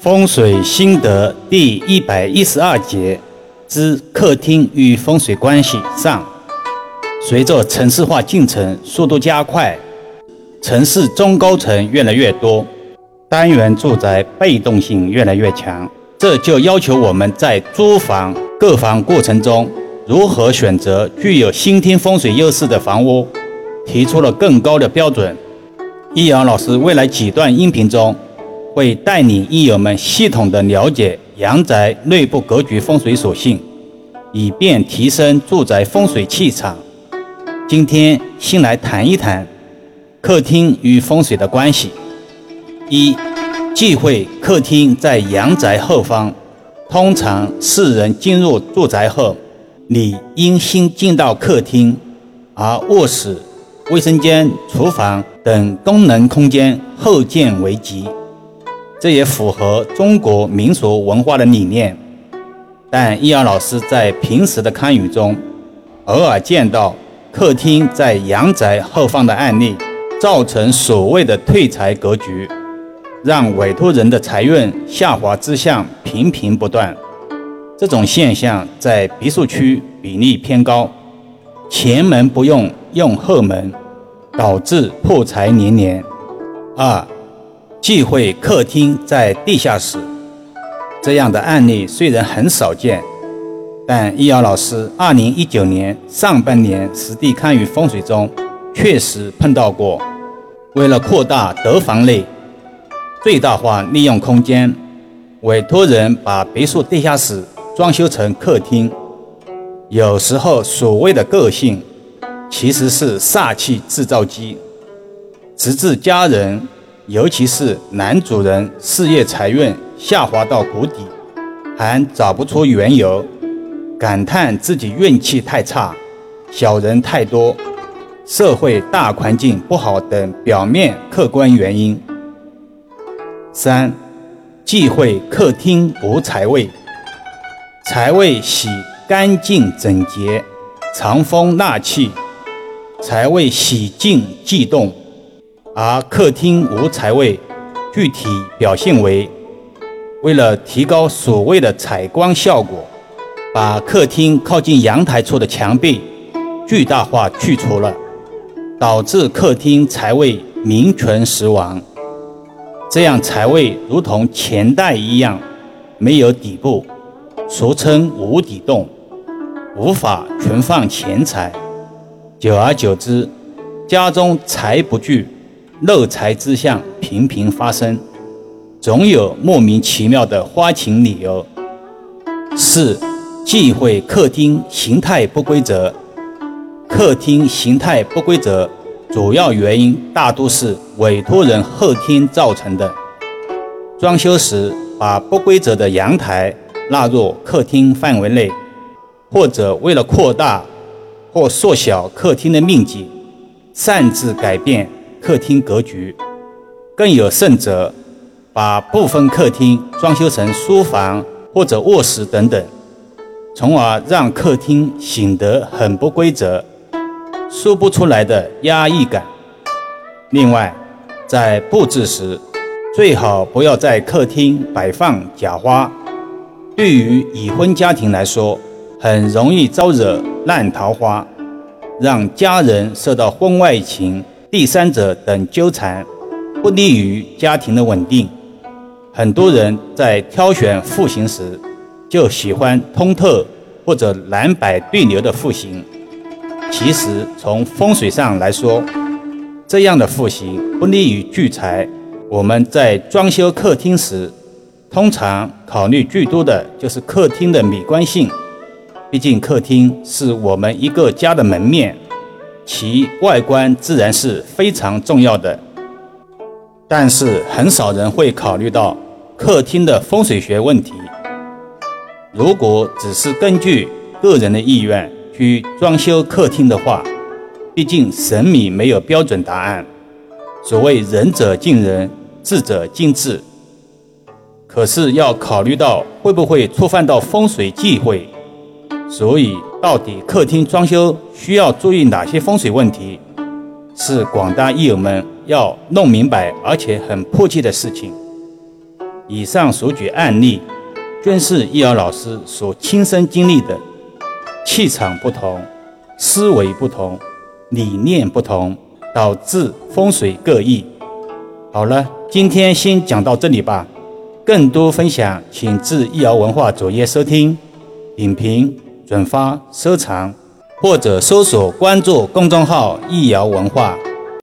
风水心得第一百一十二节之客厅与风水关系上，随着城市化进程速度加快，城市中高层越来越多，单元住宅被动性越来越强，这就要求我们在租房购房过程中，如何选择具有先天风水优势的房屋，提出了更高的标准。易阳老师未来几段音频中。会带领益友们系统的了解阳宅内部格局风水属性，以便提升住宅风水气场。今天先来谈一谈客厅与风水的关系。一，忌讳客厅在阳宅后方。通常世人进入住宅后，理应先进到客厅，而卧室、卫生间、厨房等功能空间后见为吉。这也符合中国民俗文化的理念，但易阳老师在平时的看舆中，偶尔见到客厅在阳宅后方的案例，造成所谓的退财格局，让委托人的财运下滑之象频频不断。这种现象在别墅区比例偏高，前门不用用后门，导致破财连连。二。忌讳客厅在地下室，这样的案例虽然很少见，但易遥老师二零一九年上半年实地看与风水中确实碰到过。为了扩大得房内最大化利用空间，委托人把别墅地下室装修成客厅。有时候所谓的个性，其实是煞气制造机，直至家人。尤其是男主人事业财运下滑到谷底，还找不出缘由，感叹自己运气太差，小人太多，社会大环境不好等表面客观原因。三，忌讳客厅无财位，财位喜干净整洁，藏风纳气，财位喜静悸动。而客厅无财位，具体表现为：为了提高所谓的采光效果，把客厅靠近阳台处的墙壁巨大化去除了，导致客厅财位名存实亡。这样财位如同钱袋一样，没有底部，俗称无底洞，无法存放钱财。久而久之，家中财不聚。漏财之象频频发生，总有莫名其妙的花钱理由。四、忌讳客厅形态不规则。客厅形态不规则，主要原因大多是委托人后天造成的。装修时把不规则的阳台纳入客厅范围内，或者为了扩大或缩小客厅的面积，擅自改变。客厅格局，更有甚者，把部分客厅装修成书房或者卧室等等，从而让客厅显得很不规则，说不出来的压抑感。另外，在布置时，最好不要在客厅摆放假花，对于已婚家庭来说，很容易招惹烂桃花，让家人受到婚外情。第三者等纠缠，不利于家庭的稳定。很多人在挑选户型时，就喜欢通透或者南北对流的户型。其实从风水上来说，这样的户型不利于聚财。我们在装修客厅时，通常考虑最多的就是客厅的美观性。毕竟客厅是我们一个家的门面。其外观自然是非常重要的，但是很少人会考虑到客厅的风水学问题。如果只是根据个人的意愿去装修客厅的话，毕竟审美没有标准答案。所谓仁者见仁，智者见智。可是要考虑到会不会触犯到风水忌讳。所以，到底客厅装修需要注意哪些风水问题，是广大艺友们要弄明白而且很迫切的事情。以上所举案例，均是易遥老师所亲身经历的。气场不同，思维不同，理念不同，导致风水各异。好了，今天先讲到这里吧。更多分享，请至易遥文化主页收听、影评、转发、收藏，或者搜索关注公众号“易瑶文化”。